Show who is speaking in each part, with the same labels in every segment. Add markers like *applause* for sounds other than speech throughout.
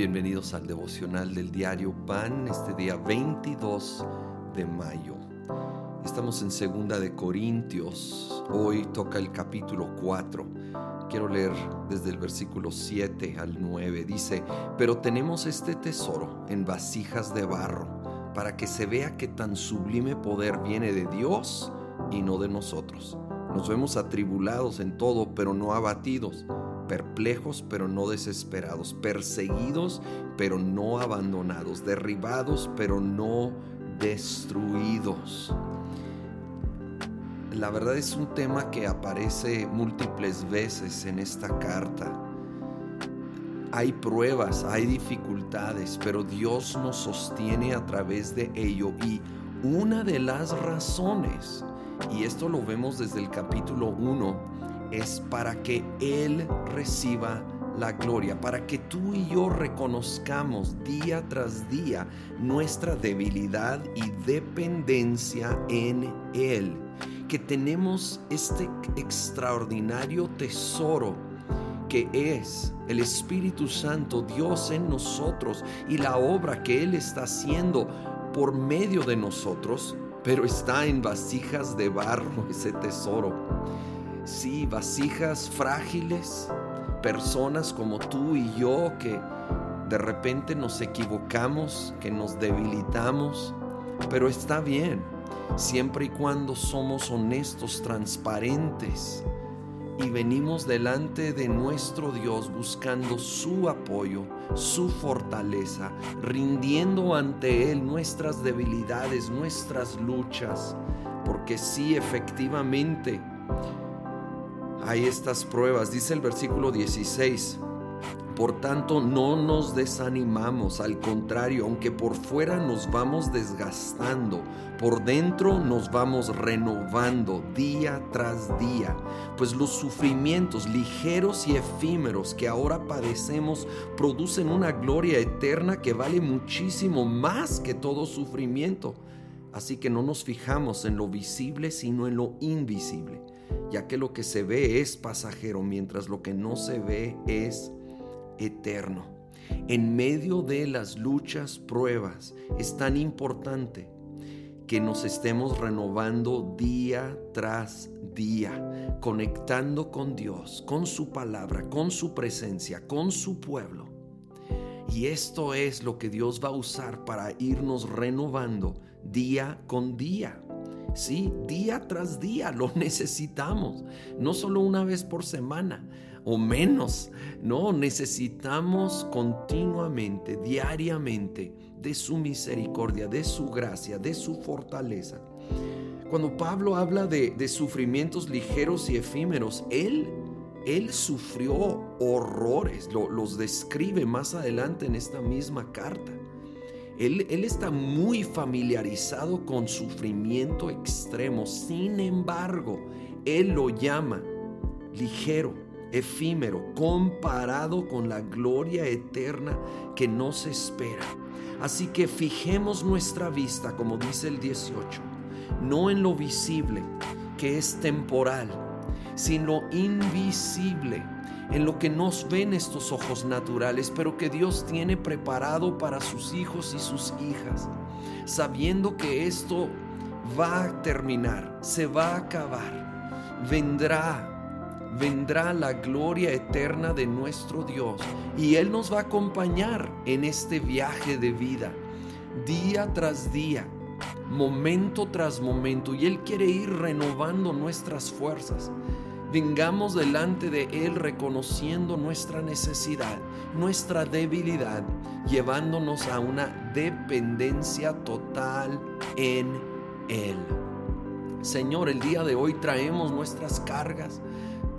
Speaker 1: Bienvenidos al devocional del diario Pan, este día 22 de mayo. Estamos en Segunda de Corintios. Hoy toca el capítulo 4. Quiero leer desde el versículo 7 al 9. Dice, pero tenemos este tesoro en vasijas de barro, para que se vea que tan sublime poder viene de Dios y no de nosotros. Nos vemos atribulados en todo, pero no abatidos perplejos pero no desesperados, perseguidos pero no abandonados, derribados pero no destruidos. La verdad es un tema que aparece múltiples veces en esta carta. Hay pruebas, hay dificultades, pero Dios nos sostiene a través de ello y una de las razones, y esto lo vemos desde el capítulo 1, es para que Él reciba la gloria, para que tú y yo reconozcamos día tras día nuestra debilidad y dependencia en Él, que tenemos este extraordinario tesoro que es el Espíritu Santo, Dios en nosotros y la obra que Él está haciendo por medio de nosotros, pero está en vasijas de barro *laughs* ese tesoro sí, vasijas frágiles, personas como tú y yo que de repente nos equivocamos, que nos debilitamos, pero está bien, siempre y cuando somos honestos, transparentes y venimos delante de nuestro Dios buscando su apoyo, su fortaleza, rindiendo ante Él nuestras debilidades, nuestras luchas, porque sí, efectivamente, hay estas pruebas. Dice el versículo 16. Por tanto, no nos desanimamos, al contrario, aunque por fuera nos vamos desgastando, por dentro nos vamos renovando día tras día, pues los sufrimientos ligeros y efímeros que ahora padecemos producen una gloria eterna que vale muchísimo más que todo sufrimiento. Así que no nos fijamos en lo visible, sino en lo invisible ya que lo que se ve es pasajero, mientras lo que no se ve es eterno. En medio de las luchas, pruebas, es tan importante que nos estemos renovando día tras día, conectando con Dios, con su palabra, con su presencia, con su pueblo. Y esto es lo que Dios va a usar para irnos renovando día con día. Sí, día tras día lo *laughs* necesitamos, no solo una vez por semana o menos, no, necesitamos continuamente, diariamente, de su misericordia, de su gracia, de su fortaleza. Cuando Pablo habla de, sufrimientos ligeros y efímeros, él, él sufrió horrores, los describe más adelante en esta misma carta. Él, está muy familiarizado con sufrimiento extremo. Sin embargo, Él lo llama ligero, efímero, comparado con la gloria eterna que nos espera. Así que fijemos nuestra vista, como dice el 18, no en lo visible, que es temporal, sino invisible en lo que nos ven estos ojos naturales, pero que Dios tiene preparado para sus hijos y sus hijas, sabiendo que esto va a terminar, se va a acabar, vendrá, vendrá la gloria eterna de nuestro Dios y Él nos va a acompañar en este viaje de vida, día tras día momento tras momento y Él quiere ir renovando nuestras fuerzas. Vengamos delante de Él reconociendo nuestra necesidad, nuestra debilidad, llevándonos a una dependencia total en Él. Señor, el día de hoy traemos nuestras cargas,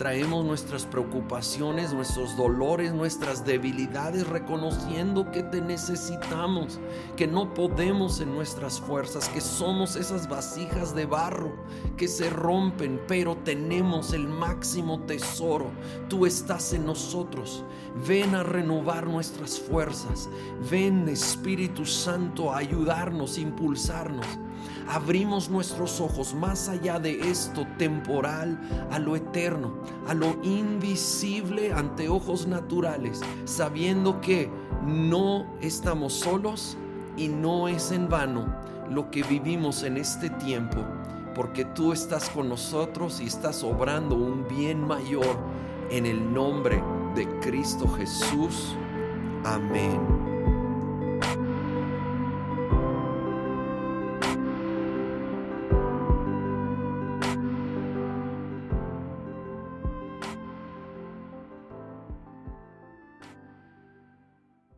Speaker 1: traemos nuestras preocupaciones, nuestros dolores, nuestras debilidades, reconociendo que te necesitamos, que no podemos en nuestras fuerzas, que somos esas vasijas de barro que se rompen, pero tenemos el máximo tesoro. Tú estás en nosotros. Ven a renovar nuestras fuerzas. Ven Espíritu Santo a ayudarnos, impulsarnos abrimos nuestros ojos más allá de esto temporal a lo eterno, a lo invisible ante ojos naturales, sabiendo que no estamos solos y no es en vano lo que vivimos en este tiempo, porque tú estás con nosotros y estás obrando un bien mayor en el nombre de Cristo Jesús. Amén.